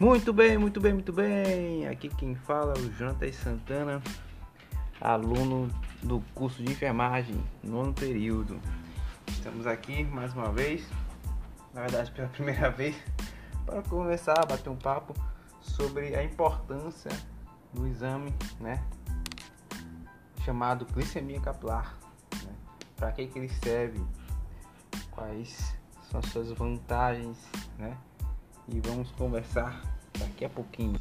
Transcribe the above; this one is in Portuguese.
Muito bem, muito bem, muito bem. Aqui quem fala é o Jonatas Santana, aluno do curso de enfermagem, nono período. Estamos aqui mais uma vez, na verdade pela primeira vez, para conversar, bater um papo sobre a importância do exame, né? Chamado glicemia capilar. Né? Para que, que ele serve? Quais são as suas vantagens? Né? E vamos conversar daqui a pouquinho.